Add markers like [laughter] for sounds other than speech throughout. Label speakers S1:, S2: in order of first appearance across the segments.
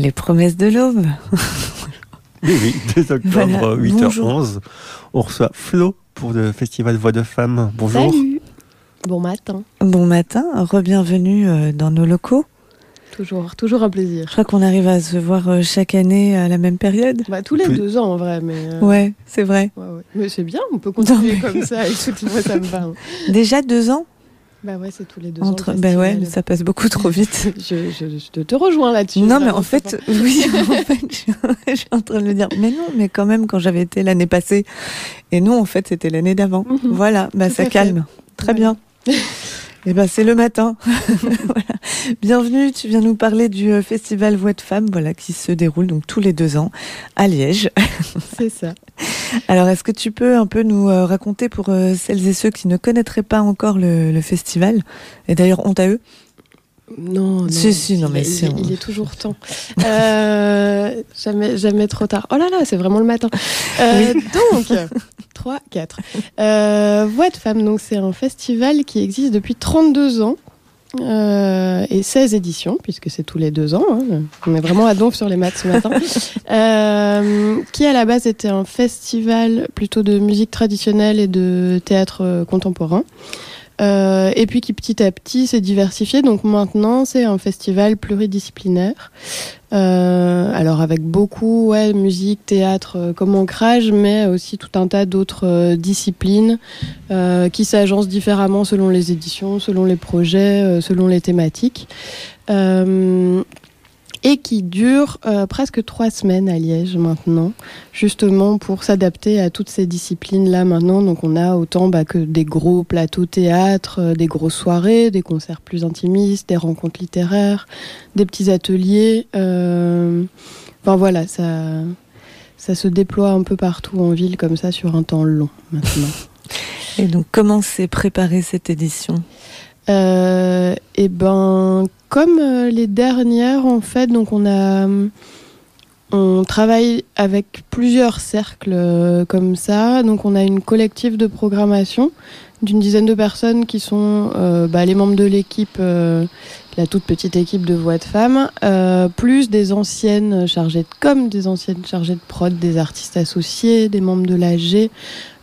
S1: Les promesses de l'aube. [laughs]
S2: oui, oui, 2 octobre, 8h11. On reçoit Flo pour le festival Voix de Femmes. Bonjour.
S3: Salut. Bon matin.
S1: Bon matin, re-bienvenue euh, dans nos locaux.
S3: Toujours, toujours un plaisir.
S1: Je crois qu'on arrive à se voir euh, chaque année à la même période.
S3: Bah, tous les deux ans en vrai, mais.
S1: Euh, ouais, c'est vrai.
S3: Ouais, ouais. Mais c'est bien, on peut continuer comme ça. Écoute, moi ça me va. [laughs]
S1: Déjà deux ans
S3: bah ouais, c'est tous les deux
S1: Entre...
S3: ans.
S1: Bah ouais, ça passe beaucoup trop vite. [laughs]
S3: je, je, je, te rejoins là-dessus.
S1: Non, mais en fait, [laughs] oui, en fait, [laughs] je, suis en train de le dire. Mais non, mais quand même, quand j'avais été l'année passée, et nous, en fait, c'était l'année d'avant. Mhm. Voilà, bah ça calme. Très bien. Eh ben, c'est le matin. [laughs] voilà. Bienvenue, tu viens nous parler du euh, festival Voix de Femmes, voilà, qui se déroule donc tous les deux ans à Liège. [laughs]
S3: c'est ça.
S1: Alors, est-ce que tu peux un peu nous euh, raconter pour euh, celles et ceux qui ne connaîtraient pas encore le, festival Et d'ailleurs, honte à eux
S3: non, non.
S1: Si, si, non, mais
S3: il, est toujours temps. [laughs] jamais, jamais trop tard. Oh là là, c'est vraiment le matin. Donc, [laughs] 3, 4. Euh, Voix de femmes, donc c'est un festival qui existe depuis 32 ans. Euh, et 16 éditions, puisque c'est tous les deux ans. Hein. On est vraiment à donf sur les maths ce matin. [laughs] Euh, qui à la base était un festival plutôt de musique traditionnelle et de théâtre contemporain. Euh, et puis qui petit à petit s'est diversifié. Donc maintenant, c'est un festival pluridisciplinaire. Euh, alors avec beaucoup ouais, musique, théâtre euh, comme ancrage, mais aussi tout un tas d'autres disciplines qui s'agencent différemment selon les éditions, selon les projets, selon les thématiques et qui dure euh, presque trois semaines à Liège maintenant, justement pour s'adapter à toutes ces disciplines-là maintenant. Donc on a autant bah, que des gros plateaux théâtre, euh, des grosses soirées, des concerts plus intimistes, des rencontres littéraires, des petits ateliers. Euh... Enfin voilà, ça, ça se déploie un peu partout en ville comme ça sur un temps long maintenant.
S1: Et donc comment s'est préparée cette édition?
S3: Et ben, comme euh, les dernières, en fait, donc on a. On travaille avec plusieurs cercles euh, comme ça. Donc, on a une collective de programmation d'une dizaine de personnes qui sont bah, les membres de l'équipe, la toute petite équipe de voix de femmes, plus des anciennes chargées de com, des anciennes chargées de prod, des artistes associés, des membres de l'AG,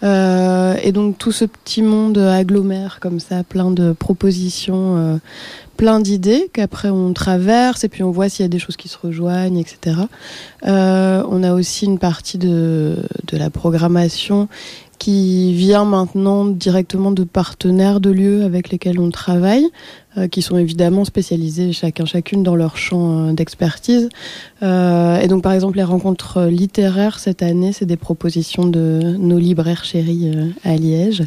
S3: euh, et donc tout ce petit monde agglomère comme ça, plein de propositions, euh, plein d'idées qu'après on traverse et puis on voit s'il y a des choses qui se rejoignent, etc. Euh, on a aussi une partie de, de la programmation qui vient maintenant directement de partenaires de lieux avec lesquels on travaille, euh, qui sont évidemment spécialisés chacun chacune dans leur champ euh, d'expertise. Euh, et donc par exemple les rencontres littéraires cette année, c'est des propositions de nos libraires chéris à Liège.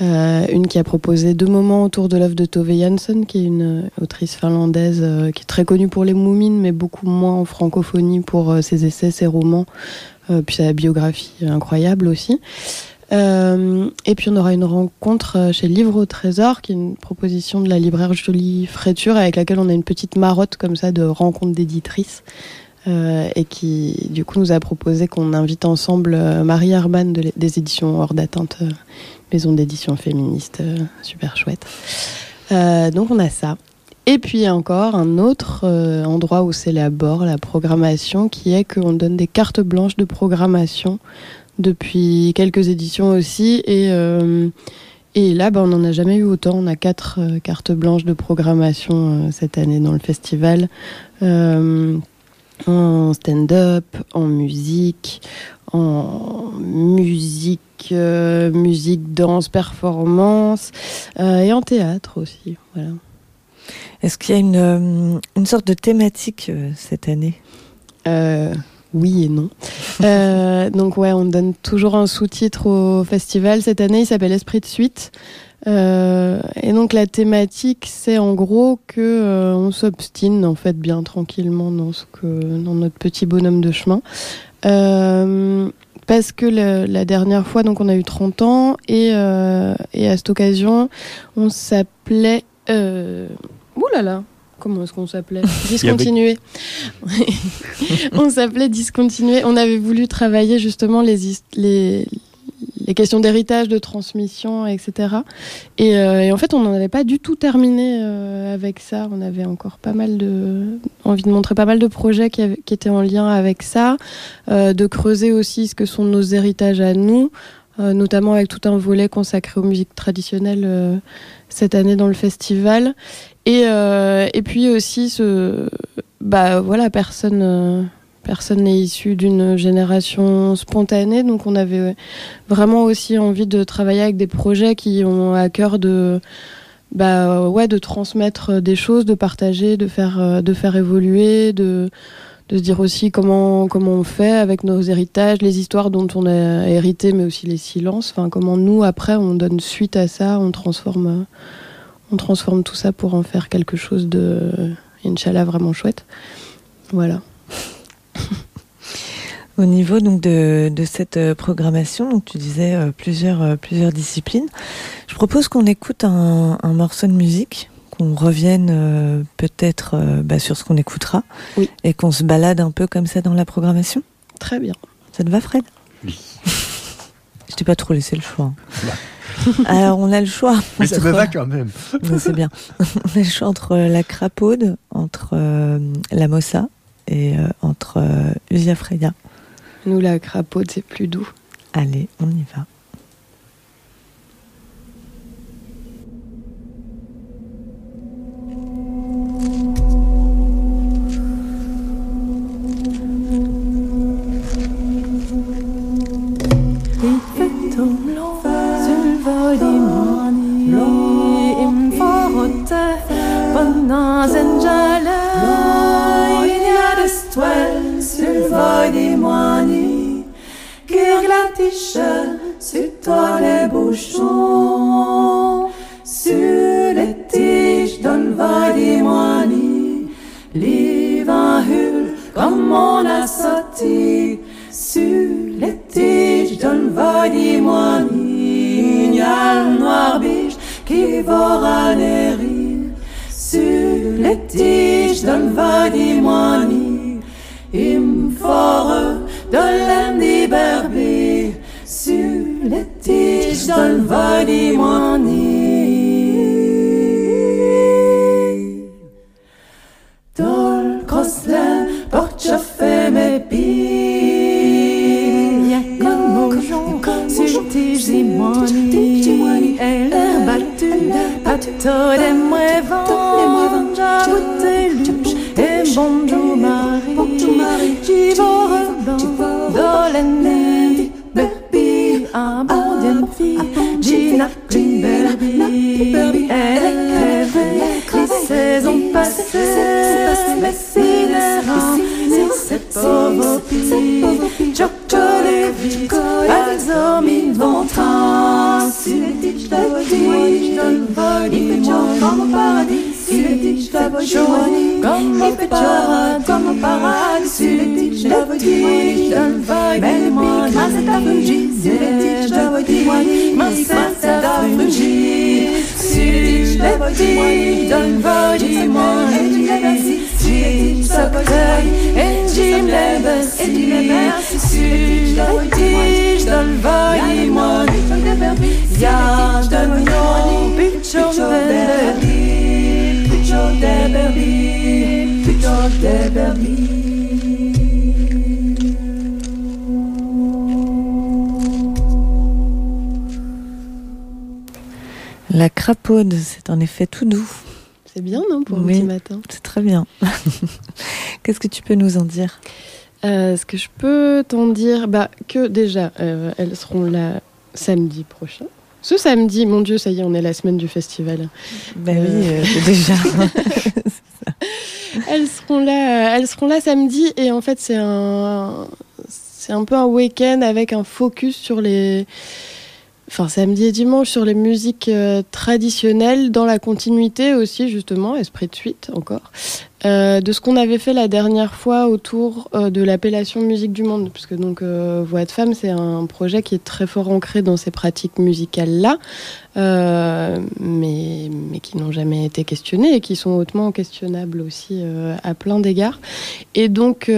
S3: une qui a proposé deux moments autour de l'œuvre de Tove Jansson, qui est une autrice finlandaise qui est très connue pour les moumines, mais beaucoup moins en francophonie pour ses essais, ses romans, puis sa biographie incroyable aussi. Euh, et puis on aura une rencontre euh, chez Livre au Trésor, qui est une proposition de la libraire Jolie Fréture, avec laquelle on a une petite marotte comme ça de rencontre d'éditrices. Euh, et qui du coup nous a proposé qu'on invite ensemble Marie Arban de, des éditions hors d'atteinte, maison d'édition féministe, super chouette. donc on a ça. Et puis encore un autre endroit où s'élabore la programmation, qui est qu'on donne des cartes blanches de programmation depuis quelques éditions aussi. Et, euh, et là, bah, on n'en a jamais eu autant. On a quatre euh, cartes blanches de programmation euh, cette année dans le festival. en stand-up, en musique, en musique, musique, danse, performance et en théâtre aussi. Voilà.
S1: Est-ce qu'il y a une, une sorte de thématique cette année?
S3: Oui et non. [laughs] Euh, donc ouais, on donne toujours un sous-titre au festival. Cette année, il s'appelle Esprit de suite. Euh, et donc la thématique, c'est en gros que euh, on s'obstine en fait bien tranquillement dans ce que dans notre petit bonhomme de chemin. parce que la dernière fois, donc on a eu 30 ans et, et à cette occasion, on s'appelait. Ouh là là, Comment est-ce qu'on s'appelait [laughs] Discontinuer. [laughs] on s'appelait Discontinuer. On avait voulu travailler justement les, les, les questions d'héritage, de transmission, etc. Et, en fait, on n'en avait pas du tout terminé avec ça. On avait encore pas mal de envie de montrer pas mal de projets qui, qui étaient en lien avec ça, de creuser aussi ce que sont nos héritages à nous. Notamment avec tout un volet consacré aux musiques traditionnelles cette année dans le festival. Et, euh, et puis aussi, ce, bah voilà, personne euh, personne n'est issu d'une génération spontanée, donc on avait vraiment aussi envie de travailler avec des projets qui ont à cœur de bah ouais de transmettre des choses, de partager, de faire euh, de faire évoluer, de de se dire aussi comment comment on fait avec nos héritages, les histoires dont on a hérité, mais aussi les silences. Enfin, comment nous après on donne suite à ça, on transforme on transforme tout ça pour en faire quelque chose de, Inch'Allah, vraiment chouette. Voilà. [laughs]
S1: Au niveau donc de, cette euh, programmation, donc tu disais euh, plusieurs, euh, plusieurs disciplines. Je propose qu'on écoute un, morceau de musique, qu'on revienne peut-être bah, sur ce qu'on écoutera, et qu'on se balade un peu comme ça dans la programmation.
S3: Très bien.
S1: Ça te va, Fred? Oui. Je t'ai pas trop laissé le choix. Hein. [laughs] Alors, on a le choix.
S2: Mais ça me va quand même. [laughs]
S1: C'est bien. [laughs] On a le choix entre la crapaude, entre euh, la mossa et euh, entre euh, Usia Freya.
S3: Nous, la crapaude, c'est plus doux.
S1: Allez, on y va.
S4: Nazenjala Ignadestwell Sulvoidimani Kirglatiche Sur toi les bouchons. Sur les tiges d'Olvaidimani L'ivahul comme on a sorti. Sur les tiges d'Olvaidimani Ignal noir biche qui va les sur les tiges d'un vadimoini, im fort de l'Andy Berbi, sur les tiges d'un vadimoini. Pato de moi bonjour Marie, bonjour Marie, tu vas dolene, berbi, abondien fille, Gina Greenberry, elle est crèvée, les saisons passées, mais si c'est pauvres filles, chocolat, elles ont mis ventre, si les tiges de vol, comme au paradis. Sületik Stavojoni, comme au paradis, comme au paradis, Sületik Stavojoni, Belmont, Masata Fuji, Sületik Stavojoni, Masata Fuji, Sületik Stavojoni, Donvodimoni, Sületik Stavojoni, Enjim Lebes, Enjim Lebes, Sületik Donvodimoni, Ya Donvodimoni, Pichon Belli,
S1: la crapaude, c'est en effet tout doux.
S3: C'est bien, non, pour oui, petit matin?
S1: C'est très bien. [laughs] Qu'est-ce que tu peux nous en dire?
S3: Euh, Ce que je peux t'en dire, bah, que déjà, euh, elles seront là samedi prochain. Ce samedi, mon Dieu, ça y est, on est la semaine du festival.
S1: Ben oui, euh, euh, déjà. [laughs]
S3: elles seront là, euh, elles seront là samedi et en fait c'est un, c'est un peu un week-end avec un focus sur les enfin samedi et dimanche sur les musiques euh, traditionnelles dans la continuité aussi justement esprit de suite encore euh, de ce qu'on avait fait la dernière fois autour euh, de l'appellation musique du monde puisque donc voix de femme c'est un projet qui est très fort ancré dans ces pratiques musicales là mais mais qui n'ont jamais été questionnées et qui sont hautement questionnables aussi à plein d'égards. Et donc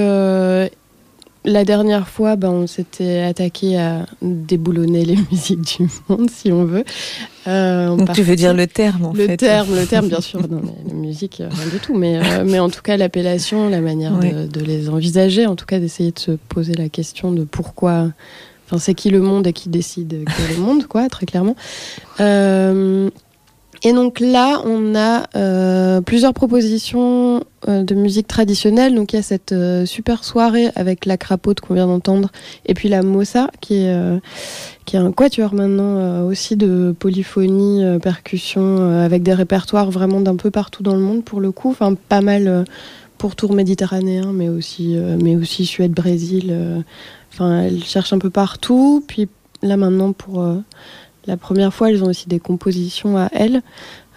S3: la dernière fois, ben, on s'était attaqué à déboulonner les [laughs] musiques du monde, si on veut.
S1: Euh, Donc tu veux dire le terme, en
S3: le
S1: fait.
S3: Terme, le terme, bien sûr. Non, mais la musique, rien du tout. Mais, euh, mais en tout cas, l'appellation, la manière de, de, les envisager, en tout cas, d'essayer de se poser la question de pourquoi. Enfin, c'est qui le monde et qui décide qui est le monde, quoi, très clairement. Euh, et donc là, on a euh, plusieurs propositions euh, de musique traditionnelle. Donc il y a cette euh, super soirée avec la crapaute qu'on vient d'entendre, et puis la mossa qui est euh, qui est un quatuor maintenant euh, aussi de polyphonie, percussion, avec des répertoires vraiment d'un peu partout dans le monde pour le coup. Enfin pas mal pour tour méditerranéen, mais aussi mais aussi Suède, Brésil. Enfin elle cherche un peu partout. Puis là maintenant pour la première fois, elles ont aussi des compositions à elles.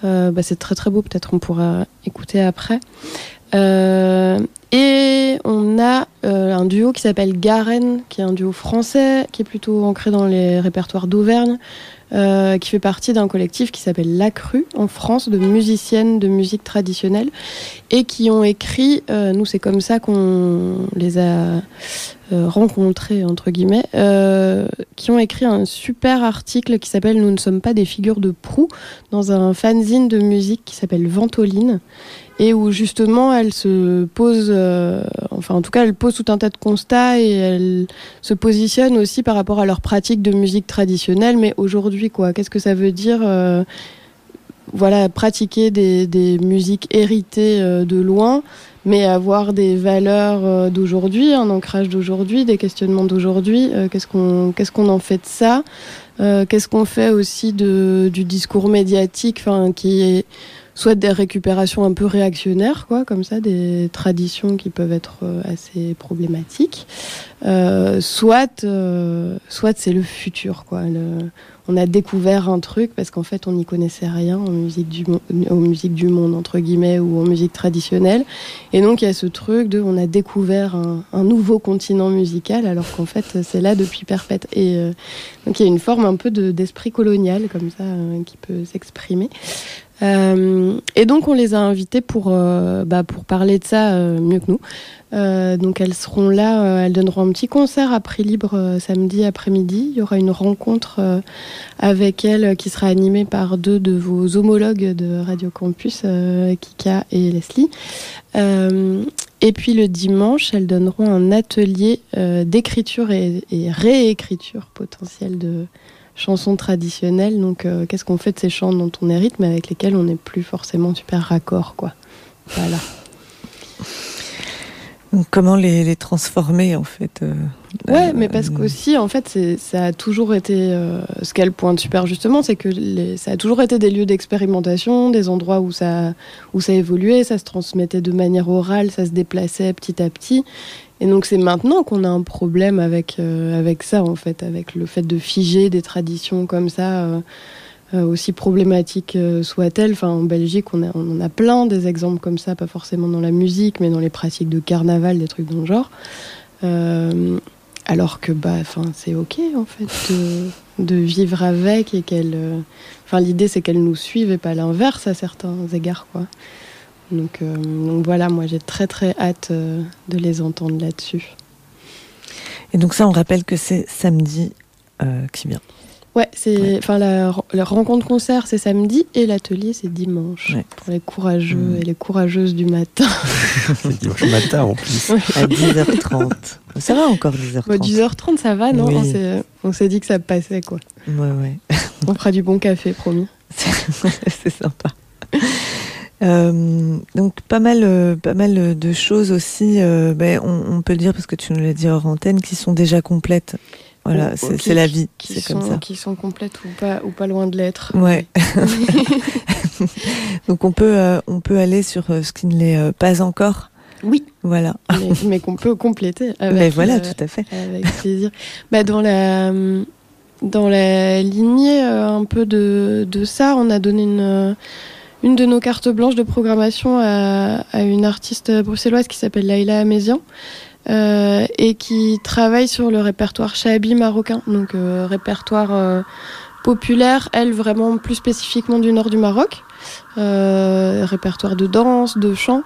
S3: Euh, bah, c'est très très beau, peut-être on pourra écouter après. Euh, et on a euh, un duo qui s'appelle Garen, qui est un duo français, qui est plutôt ancré dans les répertoires d'Auvergne, qui fait partie d'un collectif qui s'appelle La Crue en France, de musiciennes de musique traditionnelle, et qui ont écrit, nous c'est comme ça qu'on les a euh, rencontrés, entre guillemets, euh, qui ont écrit un super article qui s'appelle Nous ne sommes pas des figures de proue, dans un fanzine de musique qui s'appelle Ventoline et où justement elle se pose, euh, enfin en tout cas elle pose tout un tas de constats et elle se positionne aussi par rapport à leur pratique de musique traditionnelle. Mais aujourd'hui, quoi, qu'est-ce que ça veut dire euh, Voilà, pratiquer des, des musiques héritées de loin, mais avoir des valeurs euh, d'aujourd'hui, un ancrage d'aujourd'hui, des questionnements d'aujourd'hui. Euh, qu'est-ce qu'on qu'est-ce qu'on en fait de ça? Euh, Qu'est-ce qu'on fait aussi de, du discours médiatique, enfin qui est soit des récupérations un peu réactionnaires, quoi, comme ça, des traditions qui peuvent être assez problématiques, euh, soit, euh, soit c'est le futur, quoi. On a découvert un truc parce qu'en fait on n'y connaissait rien en musique du monde entre guillemets ou en musique traditionnelle. Et donc il y a ce truc de on a découvert un, nouveau continent musical alors qu'en fait c'est là depuis perpète. Et euh, donc il y a une forme un peu de d'esprit colonial comme ça euh, qui peut s'exprimer euh, et donc on les a invités pour, euh, bah, pour parler de ça euh, mieux que nous. Donc elles seront là, elles donneront un petit concert à prix libre samedi après-midi. Il y aura une rencontre avec elles qui sera animée par deux de vos homologues de Radio Campus, Kika et Leslie. et puis le dimanche, elles donneront un atelier d'écriture et réécriture potentielle de chansons traditionnelles. Donc, euh, qu'est-ce qu'on fait de ces chants dont on hérite, mais avec lesquels on n'est plus forcément super raccord, quoi. Voilà.
S1: Donc, comment les, les, transformer, en fait euh,
S3: Ouais, euh, mais parce qu'aussi, en fait, ça a toujours été. Euh, ce qu'elle pointe super justement, c'est que les, ça a toujours été des lieux d'expérimentation, des endroits où ça, où ça évoluait, ça se transmettait de manière orale, ça se déplaçait petit à petit. Et donc c'est maintenant qu'on a un problème avec, euh, avec ça, en fait, avec le fait de figer des traditions comme ça, euh, euh, aussi problématiques soient-elles. Enfin, en Belgique, on, a, en a plein des exemples comme ça, pas forcément dans la musique, mais dans les pratiques de carnaval, des trucs dans le genre. alors que bah, c'est ok, en fait, de, vivre avec et qu'elle... Enfin, l'idée, c'est qu'elles nous suivent et pas l'inverse à certains égards, quoi. Donc, euh, voilà, moi j'ai très très hâte euh, de les entendre là-dessus.
S1: Et donc ça, on rappelle que c'est samedi euh, qui vient.
S3: Ouais, c'est enfin la, la, rencontre concert c'est samedi et l'atelier c'est dimanche ouais. pour les courageux mmh. et les courageuses du matin. [laughs]
S2: c'est dimanche matin en plus.
S1: Ouais. À 10h30. Ça va encore 10h30.
S3: Bah, 10h30 ça va non? Oui. On s'est dit que ça passait quoi.
S1: Ouais ouais. [laughs]
S3: on fera du bon café promis. [laughs]
S1: c'est sympa. Euh, donc pas mal, euh, pas mal de choses aussi. Euh, ben, on, on, peut le dire parce que tu nous l'as dit hors antenne, qui sont déjà complètes. Voilà, c'est la vie, c'est comme ça.
S3: Qui sont complètes ou pas, ou pas loin de l'être.
S1: Ouais. [laughs] [laughs] donc on peut, euh, on peut aller sur ce qui ne l'est pas encore.
S3: Oui.
S1: Voilà.
S3: Mais, mais qu'on peut compléter. [laughs] Avec,
S1: mais voilà, tout à fait.
S3: Avec plaisir. bah, dans la dans la lignée un peu de, de ça, on a donné une une de nos cartes blanches de programmation à, à une artiste bruxelloise qui s'appelle Laila Amézian euh, et qui travaille sur le répertoire shahabi marocain, donc euh, répertoire euh, populaire, elle vraiment plus spécifiquement du nord du Maroc, répertoire de danse, de chant,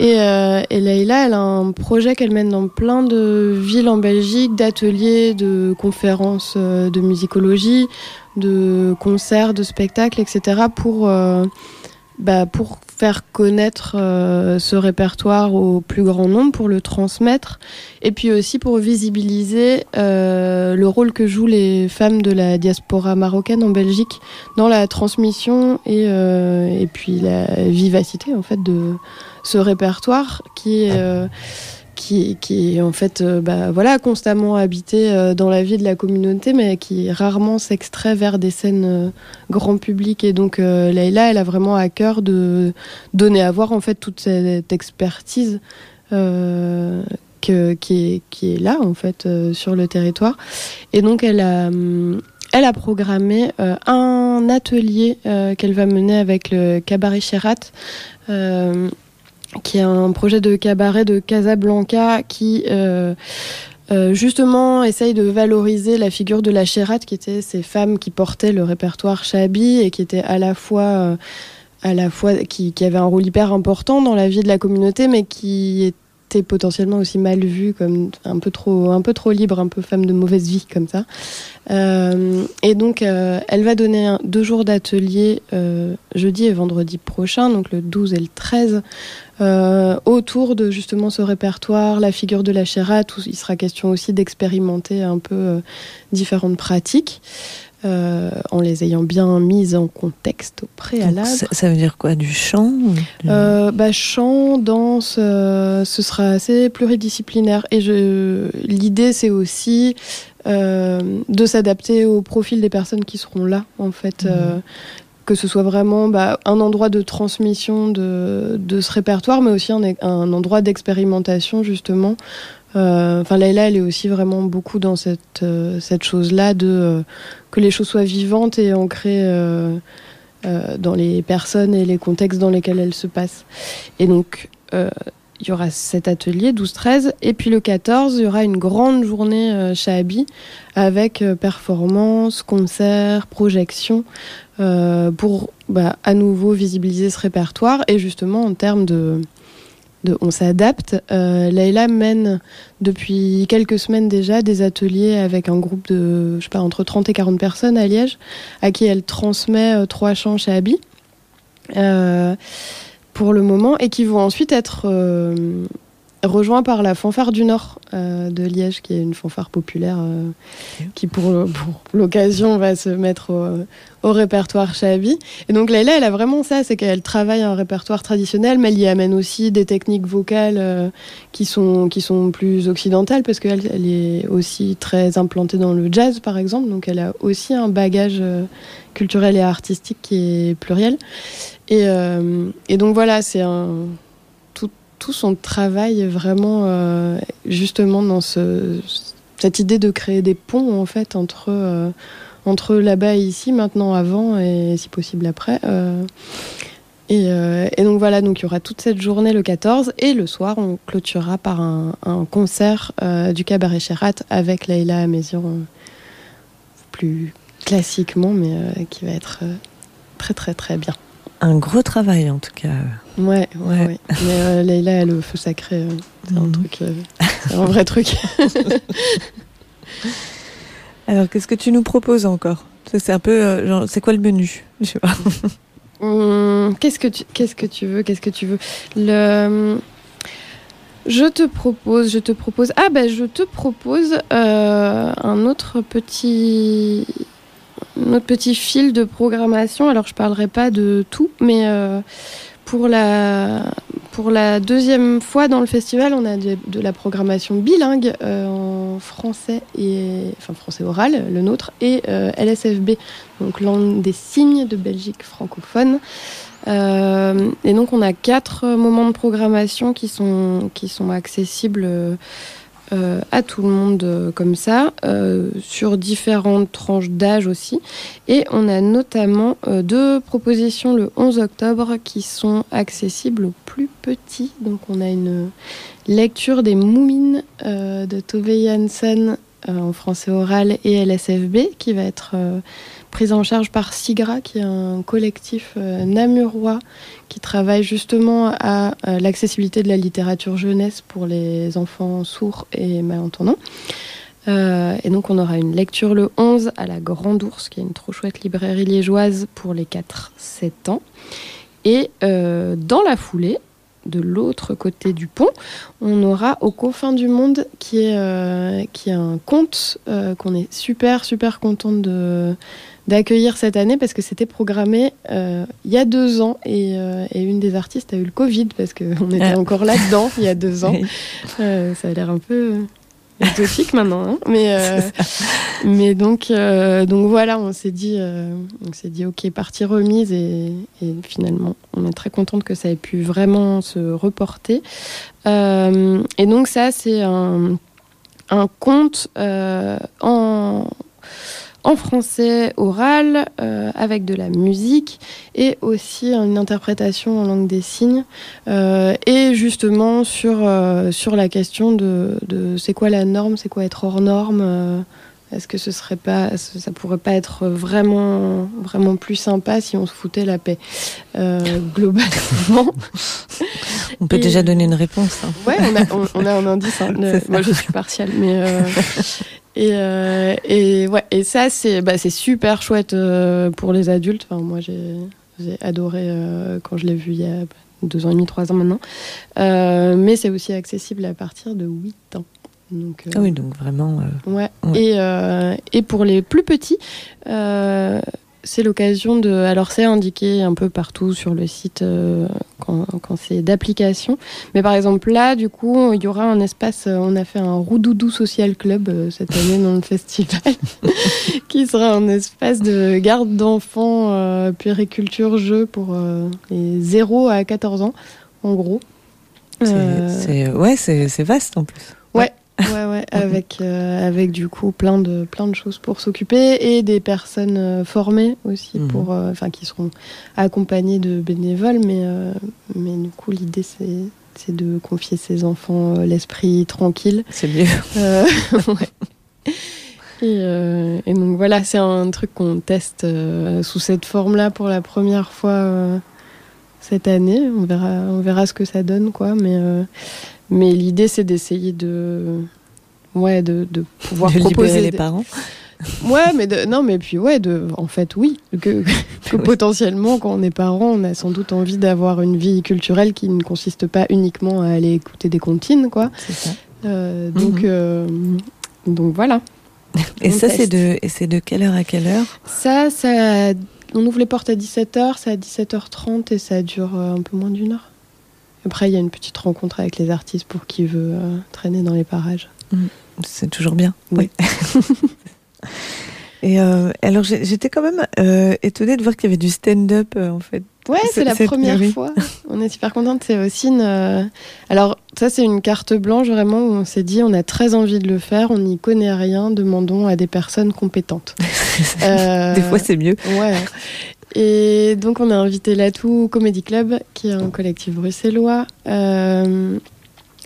S3: Et, et Leïla, elle a un projet qu'elle mène dans plein de villes en Belgique, d'ateliers, de conférences de musicologie, de concerts, de spectacles, etc. pour, bah, pour faire connaître euh, ce répertoire au plus grand nombre, pour le transmettre, et puis aussi pour visibiliser euh, le rôle que jouent les femmes de la diaspora marocaine en Belgique dans la transmission et, euh, et puis la vivacité en fait de ce répertoire qui est qui, qui est en fait euh, bah, voilà, constamment habité euh, dans la vie de la communauté, mais qui rarement s'extrait vers des scènes euh, grand public. Et donc Leïla, elle a vraiment à cœur de donner à voir en fait toute cette expertise qui, est, là en fait sur le territoire. Et donc elle a, hum, programmé un atelier qu'elle va mener avec le cabaret Cherat. Qui est un projet de cabaret de Casablanca qui euh, euh, justement essaye de valoriser la figure de la Chérat, qui étaient ces femmes qui portaient le répertoire Chabi et qui étaient à la fois euh, à la fois qui, qui avaient un rôle hyper important dans la vie de la communauté, mais qui étaient potentiellement aussi mal vues comme un peu trop un peu trop libre, un peu femme de mauvaise vie comme ça. Euh, et donc euh, elle va donner deux jours d'atelier euh, jeudi et vendredi prochain, donc le 12 et le 13 euh, autour de justement ce répertoire, la figure de la Chérat, où il sera question aussi d'expérimenter un peu différentes pratiques. Euh, en les ayant bien mises en contexte au préalable.
S1: ça, ça veut dire quoi Du chant du-
S3: Euh, bah, chant, danse, euh, ce sera assez pluridisciplinaire. Et je... l'idée, c'est aussi de s'adapter au profil des personnes qui seront là, en fait.
S1: Mhm.
S3: que ce soit vraiment bah, un endroit de transmission de, de ce répertoire, mais aussi un, un endroit d'expérimentation, justement. Euh, Enfin, Laila, elle est aussi vraiment beaucoup dans cette, euh, cette chose-là de euh, que les choses soient vivantes et ancrées dans les personnes et les contextes dans lesquels elles se passent. Et donc, il y aura cet atelier 12-13, et puis le 14, il y aura une grande journée euh, chez Abi avec euh, performance, concert, projection, euh, pour bah, à nouveau visibiliser ce répertoire et justement en termes de, on s'adapte. Euh, mène depuis quelques semaines déjà des ateliers avec un groupe de je sais pas entre 30 et 40 personnes à Liège à qui elle transmet euh, trois chants chez Abi euh, pour le moment et qui vont ensuite être rejoints par la fanfare du Nord euh, de Liège qui est une fanfare populaire euh, qui pour, pour l'occasion va se mettre au, au répertoire Chabi. Et donc Leïla, elle a vraiment ça, c'est qu'elle travaille un répertoire traditionnel, mais elle y amène aussi des techniques vocales euh, qui, sont, qui sont plus occidentales, parce qu'elle elle est aussi très implantée dans le jazz, par exemple, donc elle a aussi un bagage culturel et artistique qui est pluriel. Et, et donc voilà, c'est un... Tout, son travail vraiment euh, justement dans ce, cette idée de créer des ponts, en fait, entre... euh, entre là-bas et ici, maintenant, avant et si possible après. Euh, et, donc voilà, donc il y aura toute cette journée le 14 et le soir on clôturera par un, concert du cabaret Cherat avec Leïla Amézian plus classiquement, mais qui va être très très très bien.
S1: Un gros travail en tout cas.
S3: Ouais, ouais,
S1: Ouais.
S3: ouais. Mais euh, Leïla, elle le feu sacré, euh, c'est un
S1: Mhm.
S3: truc, euh, c'est un vrai truc. [laughs]
S1: Alors qu'est-ce que tu nous proposes encore? C'est un peu, genre, c'est quoi le menu? Je sais pas.
S3: Hum, [laughs] qu'est-ce que tu qu'est-ce que tu veux qu'est-ce que tu veux? Le je te propose je te propose ah ben je te propose un autre petit un autre petit fil de programmation alors je parlerai pas de tout mais euh, pour la pour la deuxième fois dans le festival on a de, la programmation bilingue euh, en français et enfin français oral le nôtre et euh, LSFB donc langue des signes de Belgique francophone. Et donc on a quatre moments de programmation qui sont, qui sont accessibles euh, à tout le monde euh, comme ça, euh, sur différentes tranches d'âge aussi. Et on a notamment deux propositions le 11 octobre qui sont accessibles aux plus petits. Donc on a une lecture des Moumines de Tove Jansson en français oral et LSFB qui va être prise en charge par SIGRA, qui est un collectif namurois qui travaille justement à, l'accessibilité de la littérature jeunesse pour les enfants sourds et malentendants. et donc on aura une lecture le 11 à la Grande Ourse, qui est une trop chouette librairie liégeoise pour les 4-7 ans. Et dans la foulée, de l'autre côté du pont, on aura Aux confins du monde, qui est, euh, qui est un conte euh, qu'on est super, super contente de d'accueillir cette année parce que c'était programmé euh, il y a deux ans et, une des artistes a eu le Covid parce qu'on [laughs] était ah. encore là-dedans il y a deux ans. [laughs] ça a l'air un peu exotique maintenant. Hein. [laughs] mais, euh, mais donc, euh, donc voilà, on s'est dit, euh, on s'est dit, ok, partie remise et, finalement, on est très contente que ça ait pu vraiment se reporter. et donc ça, c'est un, un conte en en français oral, euh, avec de la musique et aussi une interprétation en langue des signes. Euh, et justement sur, euh, sur la question de, de c'est quoi la norme, c'est quoi être hors norme. est-ce que ce serait pas, ça pourrait pas être vraiment, vraiment plus sympa si on se foutait la paix [laughs] globalement
S1: On peut déjà donner une réponse.
S3: Hein. Ouais, on a, on, a, un indice. Hein. [laughs] moi, je suis partielle, mais et, euh, et, ouais, et ça, c'est bah, super chouette euh, pour les adultes. Enfin, moi, j'ai adoré euh, quand je l'ai vu il y a deux ans et demi, trois ans maintenant. mais c'est aussi accessible à partir de 8 ans.
S1: Donc, ah oui, donc vraiment.
S3: ouais. ouais. Et, et pour les plus petits, c'est l'occasion de. Alors, c'est indiqué un peu partout sur le site euh, quand, c'est d'application. Mais par exemple, là, du coup, il y aura un espace. Euh, on a fait un Roudoudou Social Club euh, cette année dans le [laughs] festival, [laughs] qui sera un espace de garde d'enfants, puériculture, jeu pour les 0 à 14 ans, en gros.
S1: C'est ouais, c'est vaste en plus.
S3: Ouais, Ouais, ouais, [laughs] avec, euh, avec du coup plein de, plein de choses pour s'occuper et des personnes euh, formées aussi, mhm. pour, euh, qui seront accompagnées de bénévoles, mais, mais du coup l'idée c'est, c'est de confier ses enfants l'esprit tranquille.
S1: C'est mieux. [laughs]
S3: ouais. et, et, donc voilà, c'est un truc qu'on teste sous cette forme-là pour la première fois cette année. On verra, on verra ce que ça donne, quoi, mais mais l'idée, c'est d'essayer de, ouais, de, de pouvoir [laughs]
S1: de
S3: proposer
S1: les parents. [laughs]
S3: Ouais, mais de, non, mais puis ouais, de, en fait, oui, que, [laughs] que potentiellement, quand on est parent, on a sans doute envie d'avoir une vie culturelle qui ne consiste pas uniquement à aller écouter des comptines, quoi.
S1: Ça.
S3: Euh, donc, mhm. euh, donc voilà.
S1: Et ça, c'est de, et c'est de quelle heure à quelle heure?
S3: Ça, ça, on ouvre les portes à 17h, c'est à 17h30 et ça dure euh, un peu moins d'une heure. Après, il y a une petite rencontre avec les artistes pour qui veut euh, traîner dans les parages.
S1: Mm. C'est toujours bien. Oui. [laughs] Et euh, alors, j'étais quand même euh, étonnée de voir qu'il y avait du stand-up en fait.
S3: Ouais, c'est la première fois. [laughs] On est super contente. C'est aussi une. Alors, ça, c'est une carte blanche vraiment où on s'est dit on a très envie de le faire, on n'y connaît rien, demandons à des personnes compétentes. [laughs]
S1: des fois, c'est mieux.
S3: Ouais. Et donc, on a invité l'Atout Comedy Club, qui est un collectif bruxellois, euh,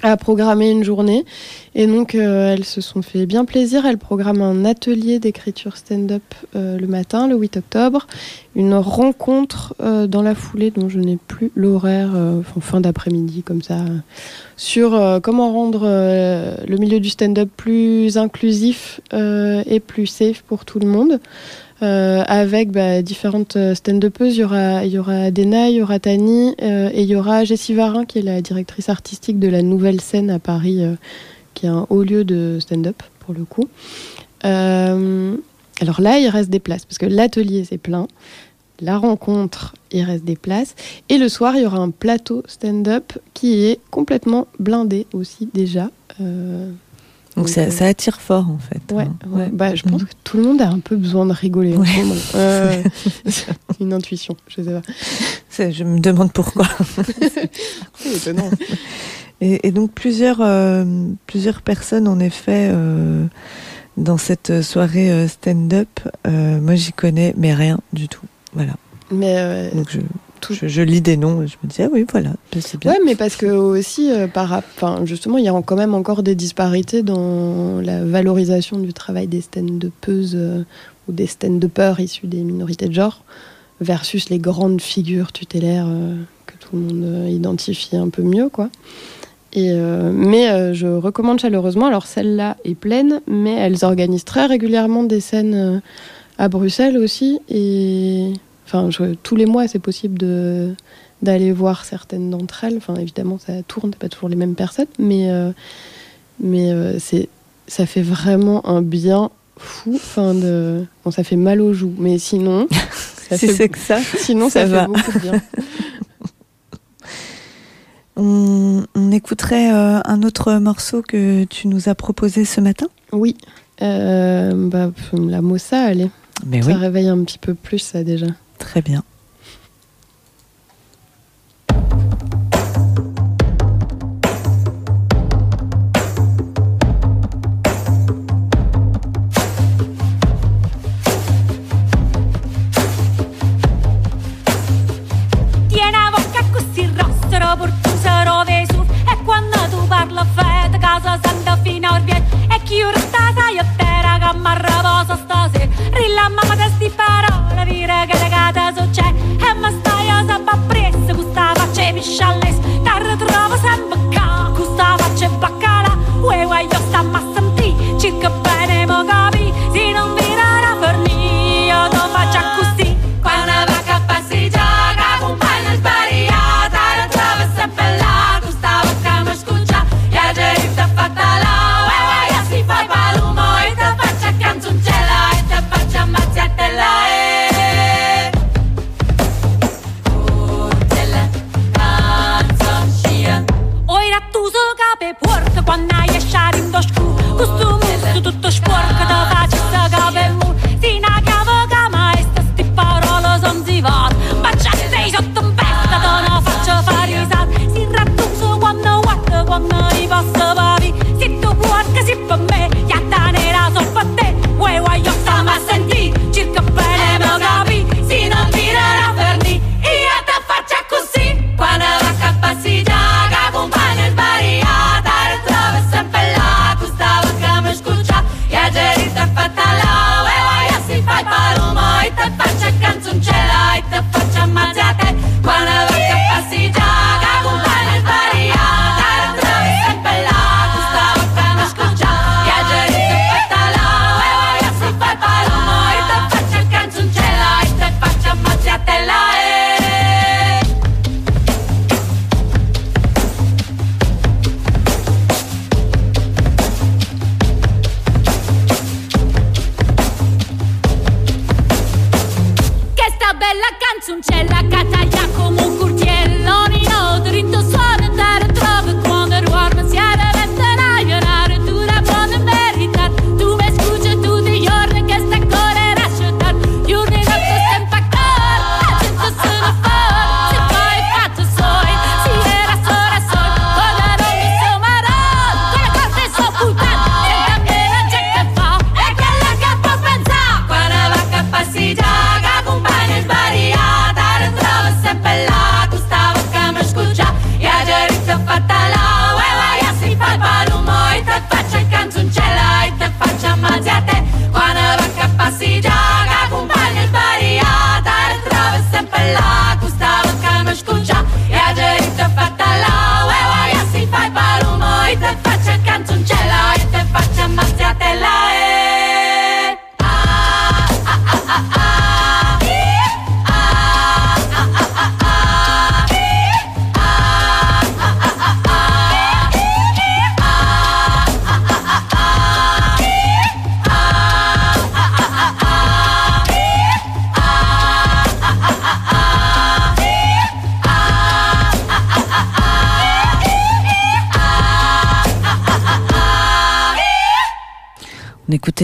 S3: à programmer une journée. Et donc, euh, elles se sont fait bien plaisir. Elles programment un atelier d'écriture stand-up euh, le matin, le 8 octobre. Une rencontre dans la foulée, dont je n'ai plus l'horaire, en fin d'après-midi, comme ça, sur comment rendre le milieu du stand-up plus inclusif et plus safe pour tout le monde. Euh, avec bah, différentes euh, stand-upeuses. Il y aura, il y aura Dena, il y aura Tani euh, et il y aura Jessie Varin qui est la directrice artistique de la Nouvelle Scène à Paris, qui est un haut lieu de stand-up pour le coup. alors là, il reste des places parce que l'atelier c'est plein. La rencontre, il reste des places. Et le soir, il y aura un plateau stand-up qui est complètement blindé aussi déjà.
S1: Donc, ça, ça, attire fort en fait.
S3: Ouais, hein. ouais. Bah, je pense mm. que tout le monde a un peu besoin de rigoler. Ouais. Euh, [laughs] une intuition, je sais
S1: pas. Je me demande pourquoi. [laughs]
S3: C'est étonnant.
S1: Et, et, donc plusieurs, euh, plusieurs personnes en effet euh, dans cette soirée euh, stand-up. Euh, moi j'y connais mais rien du tout. Voilà.
S3: Mais
S1: donc je je, lis des noms, je me dis, ah oui, voilà, c'est bien.
S3: Ouais, mais parce que aussi, euh, par, enfin, justement, il y a quand même encore des disparités dans la valorisation du travail des stand de peuse. Euh, ou des stand-uppers issus des minorités de genre, versus les grandes figures tutélaires que tout le monde identifie un peu mieux, quoi. Et mais je recommande chaleureusement. Alors celle-là est pleine, mais elles organisent très régulièrement des scènes à Bruxelles aussi. Et enfin, tous les mois, c'est possible de d'aller voir certaines d'entre elles. Enfin, évidemment, ça tourne, pas toujours les mêmes personnes, mais mais c'est ça fait vraiment un bien fou. Enfin, de... bon, ça fait mal aux joues, mais sinon, [laughs]
S5: ça fait... c'est que ça,
S3: sinon ça, va. fait beaucoup de bien. [laughs]
S5: on, écouterait euh, un autre morceau que tu nous as proposé ce matin?
S3: Oui, euh, bah, la Mossa, allez.
S5: Mais
S3: ça réveille un petit peu plus ça déjà.
S5: Très bien. chalet.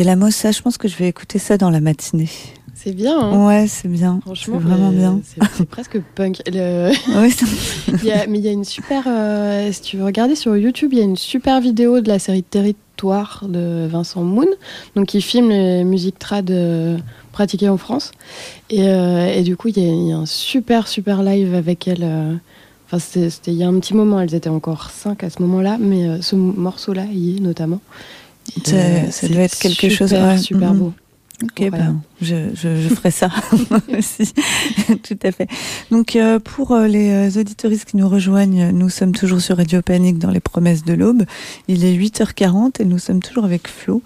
S5: La Mossa, je pense que je vais écouter ça dans la matinée.
S3: C'est bien. Hein
S5: ouais, c'est bien. Franchement, c'est vraiment bien.
S3: C'est presque punk. Le... [laughs] mais il y a une super. Euh, si tu veux regarder sur YouTube, il y a une super vidéo de la série Territoire de Vincent Moon, donc qui filme les musiques trad euh, pratiquées en France. Et, euh, et du coup, il y, a un super super live avec elle. Enfin, c'était il y a un petit moment. Elles étaient encore cinq à ce moment-là, mais ce morceau-là y est notamment.
S5: Ça, ça doit être quelque chose
S3: super, super beau.
S1: Ok, ben, je, je, je, ferai ça [laughs] [laughs] aussi. [laughs] Tout à fait. Donc, euh, pour euh, les euh, auditoristes qui nous rejoignent, nous sommes toujours sur Radio Panique dans les promesses de l'aube. Il est 8h40 et nous sommes toujours avec Flo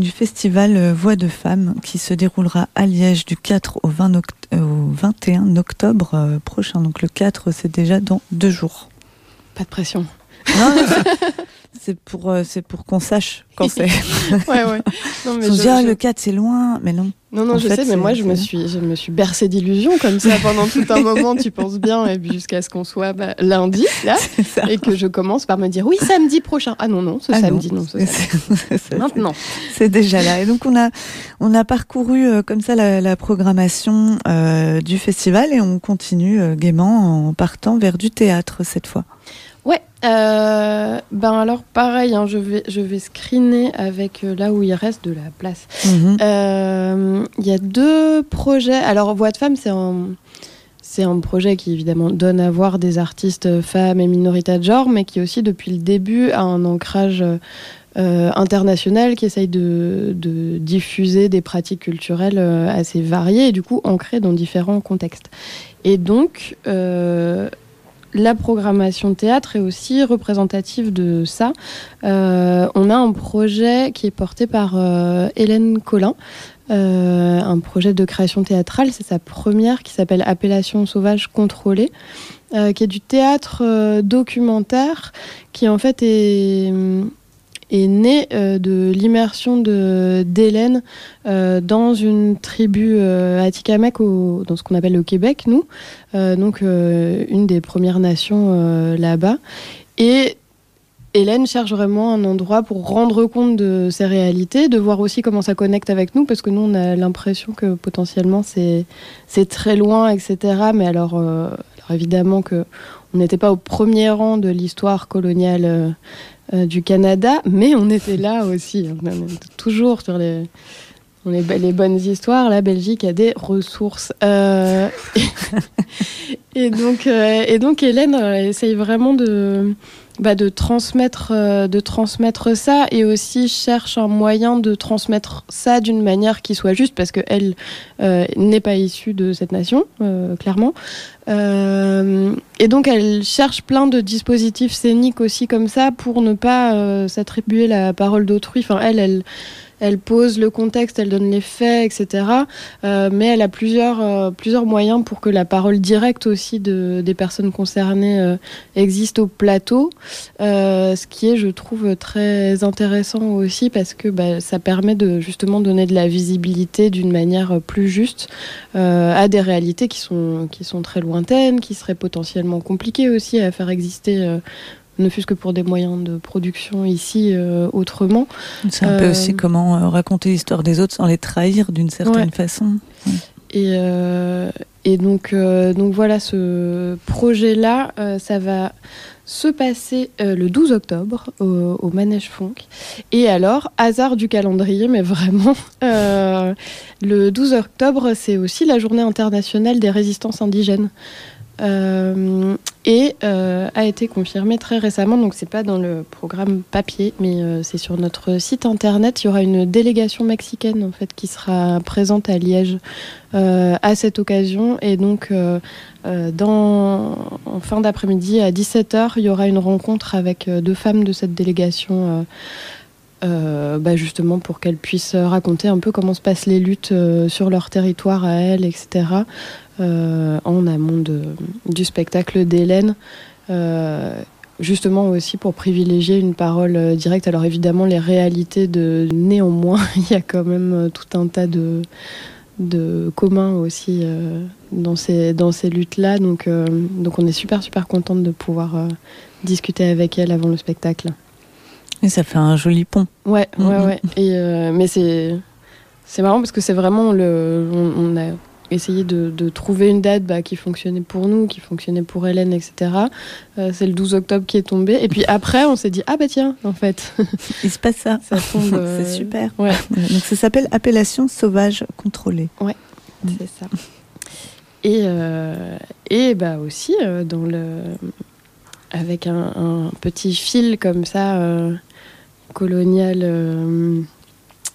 S1: du festival Voix de Femmes qui se déroulera à Liège du 4 au, 20 au 21 octobre prochain. Donc, le 4, c'est déjà dans deux jours.
S3: Pas de pression.
S1: Non, c'est pour, euh, c'est pour qu'on sache quand [laughs] c'est.
S3: ouais, ouais.
S1: Non, [laughs] mais je, ah, le 4, c'est loin, mais non.
S3: Non, non, je sais, mais moi, je me, suis, je me suis bercée d'illusions comme ça [laughs] pendant tout un moment, tu penses bien, et puis jusqu'à ce qu'on soit bah, lundi, là, et que je commence par me dire oui, samedi prochain. Ah non, non, ce ah samedi, non, ce Maintenant.
S1: C'est déjà là. Et donc, on a, on a parcouru euh, comme ça la, la programmation euh, du festival et on continue euh, gaiement en partant vers du théâtre cette fois.
S3: Ouais, euh, ben alors pareil, hein, je, vais, je vais screener avec euh, là où il reste de la place. Mhm. Euh, il y a deux projets. Alors Voix de femmes, c'est un, c'est un projet qui évidemment donne à voir des artistes femmes et minorités de genre, mais qui aussi depuis le début a un ancrage international qui essaye de, de, diffuser des pratiques culturelles assez variées et du coup ancrées dans différents contextes. Et donc, la programmation théâtre est aussi représentative de ça. Euh, on a un projet qui est porté par euh, Hélène Collin, euh, un projet de création théâtrale. C'est sa première qui s'appelle Appellation sauvage contrôlée, qui est du théâtre documentaire, qui en fait est est né euh, de l'immersion d'Hélène euh, dans une tribu euh, Atikamek, dans ce qu'on appelle le Québec, nous, donc une des premières nations là-bas. Et Hélène cherche vraiment un endroit pour rendre compte de ces réalités, de voir aussi comment ça connecte avec nous, parce que nous, on a l'impression que potentiellement c'est très loin, etc. Mais alors, alors évidemment que on n'était pas au premier rang de l'histoire coloniale du Canada, mais on était là aussi. On est toujours sur les, les bonnes histoires. La Belgique a des ressources. Euh, [laughs] et, donc, euh, et donc, Hélène essaye vraiment de, bah, de, transmettre, de transmettre ça et aussi cherche un moyen de transmettre ça d'une manière qui soit juste parce qu'elle n'est pas issue de cette nation, clairement. Euh, et donc elle cherche plein de dispositifs scéniques aussi comme ça pour ne pas euh, s'attribuer la parole d'autrui. Enfin, elle, elle, elle pose le contexte, elle donne les faits, etc. Euh, mais elle a plusieurs, euh, plusieurs moyens pour que la parole directe aussi de, des personnes concernées euh, existe au plateau. ce qui est, je trouve, très intéressant aussi parce que bah, ça permet de justement donner de la visibilité d'une manière plus juste à des réalités qui sont très lointaines, qui seraient potentiellement compliquées aussi à faire exister ne fût-ce que pour des moyens de production ici euh, autrement.
S1: C'est un peu aussi euh, comment euh, raconter l'histoire des autres sans les trahir d'une certaine façon.
S3: Et, et donc, donc voilà, ce projet-là, ça va se passer le 12 octobre au, au, Manège Funk. Et alors, hasard du calendrier, mais vraiment, le 12 octobre, c'est aussi la journée internationale des résistances indigènes. Euh, et euh, a été confirmé très récemment. Donc c'est pas dans le programme papier, mais euh, c'est sur notre site internet. Il y aura une délégation mexicaine en fait qui sera présente à Liège à cette occasion. Et donc en fin d'après-midi à 17h, il y aura une rencontre avec deux femmes de cette délégation. Bah justement pour qu'elles puissent raconter un peu comment se passent les luttes sur leur territoire à elles, etc. Euh, en amont du spectacle d'Hélène euh, justement aussi pour privilégier une parole euh, directe. Alors évidemment, les réalités de néanmoins, [laughs] il y a quand même tout un tas de, communs aussi dans ces, dans ces luttes-là. Donc, donc on est super, super contente de pouvoir discuter avec elle avant le spectacle.
S1: Et ça fait un joli pont.
S3: Ouais, ouais, mm-hmm. ouais. Et, mais c'est, c'est marrant parce que c'est vraiment le. on a essayer de, trouver une date bah, qui fonctionnait pour nous, qui fonctionnait pour Hélène, etc. Euh, c'est le 12 octobre qui est tombé. Et puis après, on s'est dit, ah bah tiens, en fait.
S1: Il se passe ça. ça tombe. [laughs] c'est euh, super. Ouais. [laughs] Donc ça s'appelle Appellation sauvage contrôlée.
S3: Ouais, c'est ça. Et, euh, et bah aussi, dans le... avec un, petit fil comme ça, colonial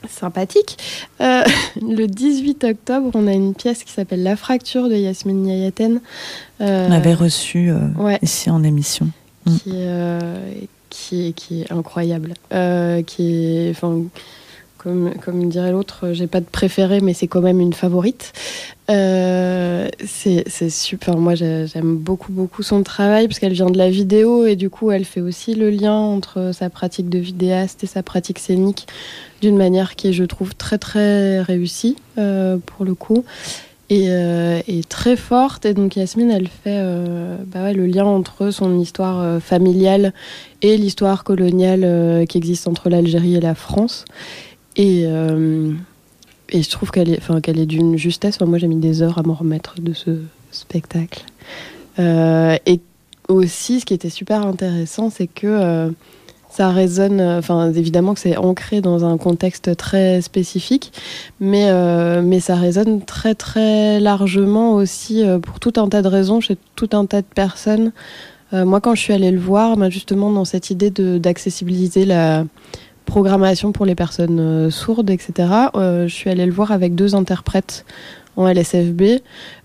S3: sympathique. Euh, [laughs] le 18 octobre, on a une pièce qui s'appelle La fracture de Yasmine Niayaten.
S1: Euh, on avait reçu euh, ici en émission.
S3: Qui, qui, qui, est incroyable. qui est, comme, dirait l'autre, j'ai pas de préféré, mais c'est quand même une favorite. Euh, c'est super. Moi, j'aime beaucoup, beaucoup son travail parce qu'elle vient de la vidéo et du coup, elle fait aussi le lien entre sa pratique de vidéaste et sa pratique scénique d'une manière qui est, je trouve, très, très réussie euh, pour le coup. Et, euh, très forte. Et donc Yasmine, elle fait bah le lien entre son histoire familiale et l'histoire coloniale qui existe entre l'Algérie et la France. Et, euh, et je trouve qu'elle est, enfin, qu'elle est d'une justesse. moi, j'ai mis des heures à m'en remettre de ce spectacle. Euh, et aussi, ce qui était super intéressant, c'est que euh, ça résonne. Enfin, évidemment que c'est ancré dans un contexte très spécifique, mais, mais ça résonne très, très largement aussi pour tout un tas de raisons chez tout un tas de personnes. moi, quand je suis allée le voir, bah, justement, dans cette idée d'accessibiliser la programmation pour les personnes euh, sourdes, etc. Euh, je suis allée le voir avec deux interprètes en LSFB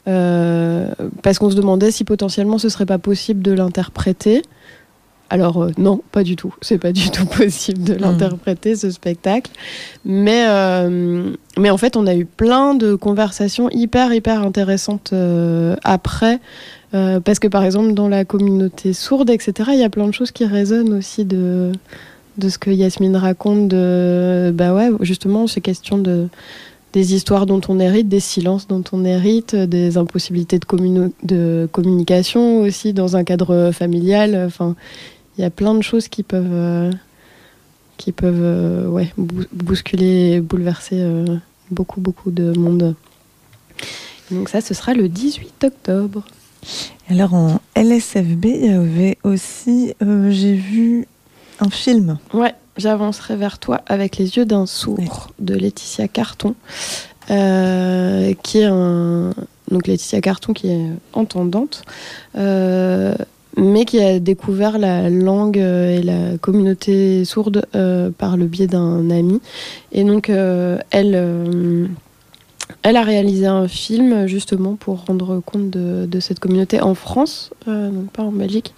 S3: euh, parce qu'on se demandait si potentiellement ce serait pas possible de l'interpréter. Alors non, pas du tout. C'est pas du tout [laughs] possible de hmm. l'interpréter ce spectacle. Mais mais en fait, on a eu plein de conversations hyper hyper intéressantes après. parce que par exemple dans la communauté sourde, etc., il y a plein de choses qui résonnent aussi de, de ce que Yasmine raconte, de, bah ouais, justement, ces questions de, des histoires dont on hérite, des silences dont on hérite, des impossibilités de, de communication aussi dans un cadre familial. Enfin, il y a plein de choses qui peuvent, euh, qui peuvent euh, ouais, bousculer, bouleverser euh, beaucoup, beaucoup de monde. Donc ça, ce sera le 18 octobre.
S1: Alors en LSFB, il y avait aussi, j'ai vu un film
S3: Ouais, J'avancerai vers toi avec les yeux d'un sourd de Laetitia Carton, euh, qui est un. Donc Laetitia Carton qui est entendante, euh, mais qui a découvert la langue euh, et la communauté sourde par le biais d'un ami. Et donc elle. Elle a réalisé un film justement pour rendre compte de, de cette communauté en France, donc pas en Belgique,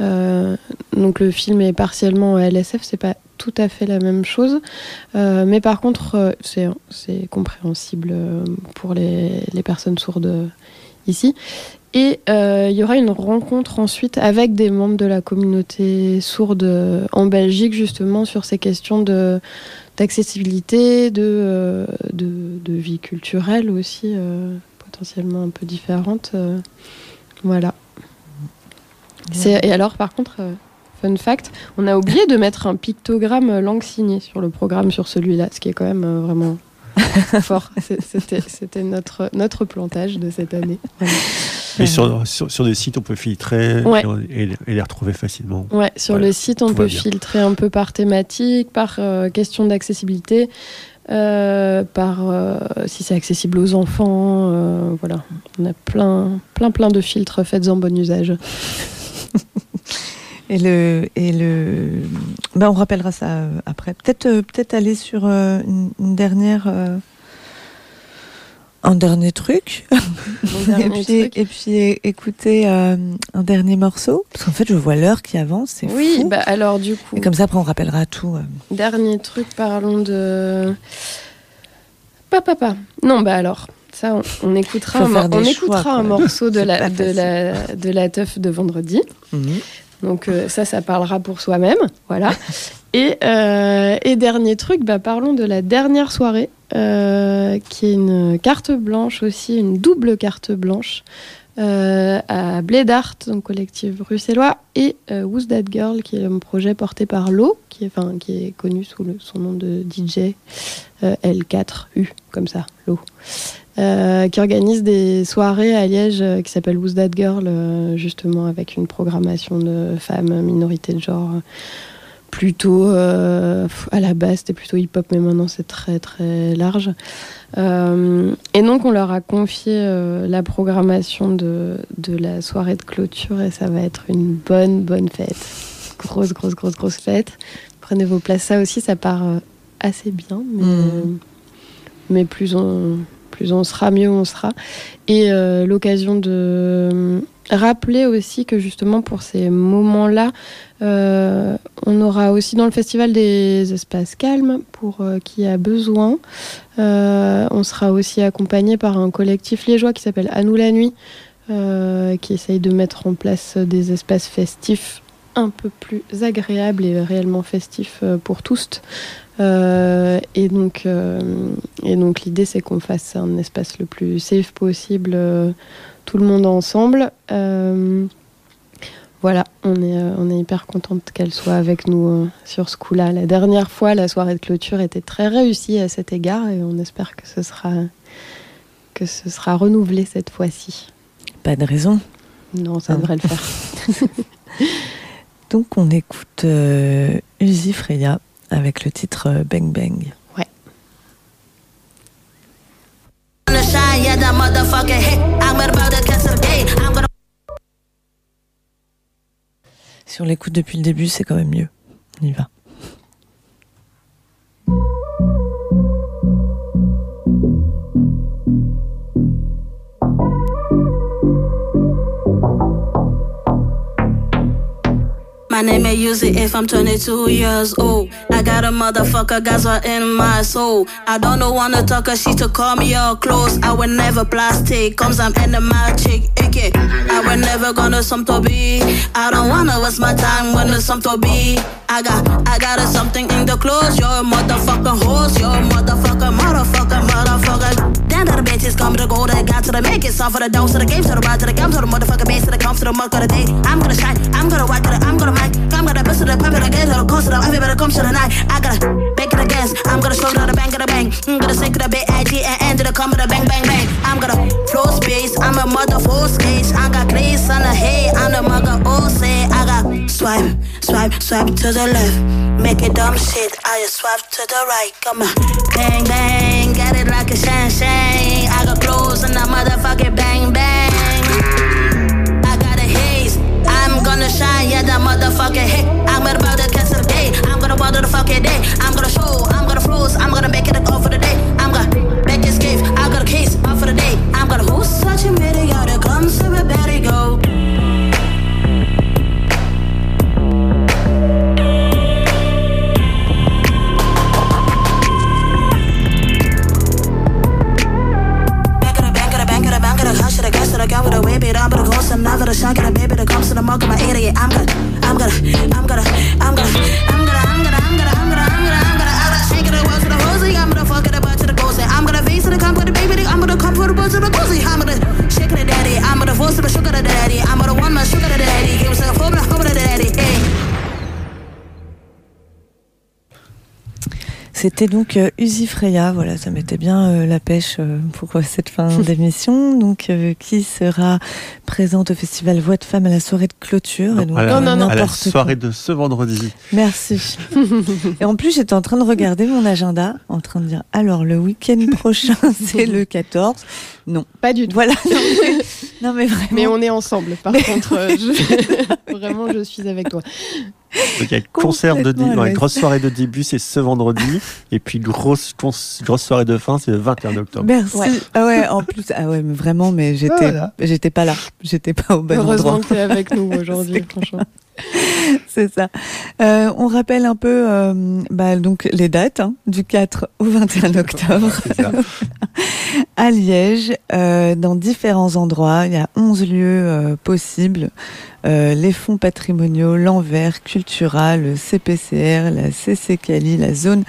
S3: donc le film est partiellement LSF, c'est pas tout à fait la même chose, euh, mais par contre euh, c'est compréhensible pour les, personnes sourdes ici. Et il y aura une rencontre ensuite avec des membres de la communauté sourde en Belgique justement sur ces questions d'accessibilité, de, de, de, vie culturelle aussi potentiellement un peu différente. voilà. Et alors, par contre, euh, fun fact, on a oublié de mettre un pictogramme euh, langue signée sur le programme sur celui-là, ce qui est quand même euh, vraiment [laughs] fort. C'était notre, notre plantage de cette année.
S2: Mais sur, sur, des sites, on peut filtrer et, les retrouver facilement.
S3: Ouais, sur le site, on peut filtrer un peu par thématique, par question d'accessibilité. par si c'est accessible aux enfants, voilà, on a plein, plein, plein de filtres faits en bon usage.
S1: Et le, et le, ben on rappellera ça euh, après. Peut-être, euh, peut-être aller sur euh, une, dernière, un dernier truc, [laughs] et, puis, et puis écouter un dernier morceau, parce qu'en fait je vois l'heure qui avance. C'est
S3: oui, bah alors du coup.
S1: Et comme ça après on rappellera tout.
S3: Dernier truc, parlons de. Papa, papa. Non, bah alors. Ça, on, écoutera, un, on écoutera un morceau de la, de, la, de la teuf de vendredi. Mhm. Donc euh, ça, ça parlera pour soi-même. Voilà. [laughs] Et, euh, et, dernier truc, bah, parlons de la dernière soirée, euh, qui est une carte blanche aussi, une double carte blanche. à Blédart, donc collectif bruxellois, et Who's That Girl, qui est un projet porté par Lo, qui est, enfin, qui est connu sous le, son nom de DJ L4U, comme ça, Lo. Euh, qui organise des soirées à Liège euh, qui s'appelle Who's That Girl, euh, justement avec une programmation de femmes, minorités de genre. Plutôt à la base, c'était plutôt hip-hop, mais maintenant c'est très très large. et donc on leur a confié la programmation de, de la soirée de clôture et ça va être une bonne bonne fête. Grosse grosse grosse grosse fête. Prenez vos places, ça aussi ça part assez bien, mais, mm. mais plus on on sera, mieux on sera. Et l'occasion de rappeler aussi que justement pour ces moments-là, euh, on aura aussi dans le festival des espaces calmes pour euh, qui a besoin. Euh, on sera aussi accompagné par un collectif liégeois qui s'appelle À nous la nuit, qui essaye de mettre en place des espaces festifs un peu plus agréables et réellement festifs pour tous. Et donc, et donc l'idée c'est qu'on fasse un espace le plus safe possible tout le monde ensemble. Euh, voilà, on est, euh, on est hyper contente qu'elle soit avec nous euh, sur ce coup-là. La dernière fois, la soirée de clôture était très réussie à cet égard et on espère que ce sera, que ce sera renouvelé cette fois-ci.
S1: Pas de raison.
S3: Non, ça devrait le faire. [laughs]
S1: Donc on écoute Uzi Freya avec le titre Bang Bang. Si on l'écoute depuis le début, c'est quand même mieux. On y va.
S6: My name may use it if I'm 22 years old. I got a motherfucker Gaza in my soul. I don't know wanna talk cause she to call me all close. I will never plastic, comes I'm in the magic. I will never gonna some to be. I don't wanna waste my time when there's some to be. I got, I got a something in the clothes. You're a motherfucking horse. A motherfucker, motherfucker, to the make it. Soft for the dose, to the game, to the ride, to the gum, to the motherfucker base, to the come, to the mug, to the day. I'm gonna shine, I'm gonna white, I'm gonna mic. I'm gonna bust to the pump it again, to the coast, to the everybody comes to the night. I gotta make it again. I'm gonna show to the bang, to the bang. I'm gonna sink to the bit, IG, and end to the come, to the bang, bang, bang. I'm gonna flow space. I'm a mother full skate. I got grace on the hay. I'm the mother, oh, say. I got swipe, swipe, swipe to the left. Make it dumb shit, I just swipe to the right. Come on, bang bang, get it like a shang. I got clothes and I motherfucking bang bang. I got a haze, I'm gonna shine, yeah, that motherfucking hit. I'm about to catch the day, I'm gonna water the fucking day. I'm gonna show, I'm gonna froze, I'm gonna make it a go for the day. I'm gonna make it escape, I got a case, off for the day. I'm gonna who's such a video, the guns to a better 나가러 샤기라 베베를 감싸는 먹으면 이래 I'm gonna I'm gonna I'm gonna I'm gonna I'm gonna.
S1: C'était donc euh, Uzi Freya, voilà, ça mettait bien euh, la pêche euh, pour cette fin [laughs] d'émission, donc qui sera présente au festival Voix de Femmes à la soirée de clôture.
S2: Non, et donc, à la, non, non, à la soirée de ce vendredi.
S1: Merci. [laughs] et en plus, j'étais en train de regarder mon agenda, en train de dire, alors le week-end [laughs] prochain, c'est le 14. Non.
S3: Pas du tout.
S1: Voilà. Non mais, vraiment.
S3: Mais on est ensemble, par contre. vraiment, je suis avec toi.
S2: Donc, il y a concert de une grosse soirée de début, c'est ce vendredi. et puis, grosse, grosse soirée de fin, c'est le 21 octobre.
S1: Merci. Ouais. Ah ouais, en plus, ah ouais, mais vraiment, mais j'étais, j'étais pas là. J'étais pas au bon
S3: Heureusement
S1: endroit.
S3: Heureusement que tu es avec nous [laughs] aujourd'hui, franchement. [laughs]
S1: C'est ça. Euh, on rappelle un peu euh, bah, donc les dates hein, du 4 au 21 octobre [laughs] à Liège, euh, dans différents endroits. Il y a 11 lieux euh, possibles. Euh, les fonds patrimoniaux, l'Envers, Cultura, le CPCR, la CC Cali, la zone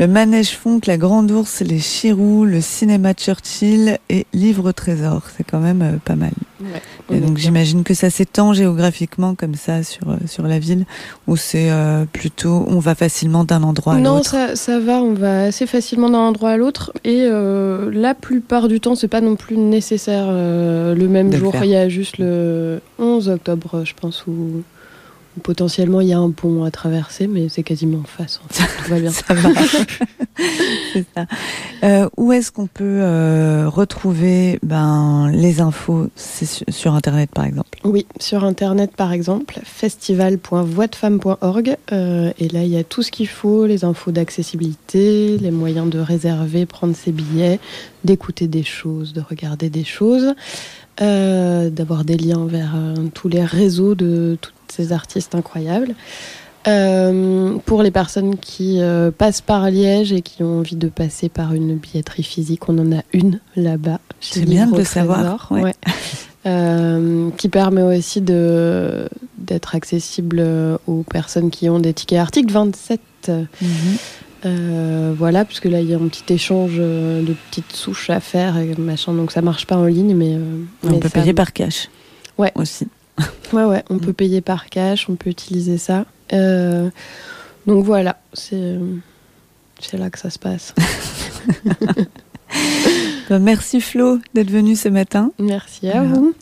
S1: le Manège Fonk, la Grande Ourse, les Chirous, le Cinéma Churchill et Livre Trésor. C'est quand même euh, pas mal. Ouais, et donc j'imagine que ça s'étend géographiquement comme ça sur, euh, sur la ville, ou c'est euh, plutôt on va facilement d'un endroit à l'autre?
S3: Non, ça, ça, va, on va assez facilement d'un endroit à l'autre. Et euh, la plupart du temps, c'est pas non plus nécessaire euh, le même jour. Il y a juste le 11 octobre, je pense, où potentiellement il y a un pont à traverser, mais c'est quasiment en face. En fait. Tout va bien. [laughs]
S1: Ça va. [laughs] ça. Euh, où est-ce qu'on peut euh, retrouver ben, les infos? C'est sur, Internet, par exemple
S3: Oui, sur Internet, par exemple, festival.voixdefemme.org. Euh, et là, il y a tout ce qu'il faut, les infos d'accessibilité, les moyens de réserver, prendre ses billets, d'écouter des choses, de regarder des choses, d'avoir des liens vers tous les réseaux de toutes ces artistes incroyables. Euh, pour les personnes qui euh, passent par Liège et qui ont envie de passer par une billetterie physique, on en a une là-bas.
S1: C'est bien de le savoir.
S3: Euh, qui permet aussi de, d'être accessible aux personnes qui ont des tickets article 27. Mhm. voilà, puisque là il y a un petit échange de petites souches à faire et machin, donc ça marche pas en ligne, mais,
S1: on peut payer par cash.
S3: Ouais.
S1: Aussi. [laughs]
S3: Ouais, ouais, on peut payer par cash, on peut utiliser ça. Euh, donc voilà, c'est là que ça se passe. [laughs]
S1: Bah, merci Flo d'être venu ce matin.
S3: Merci à vous.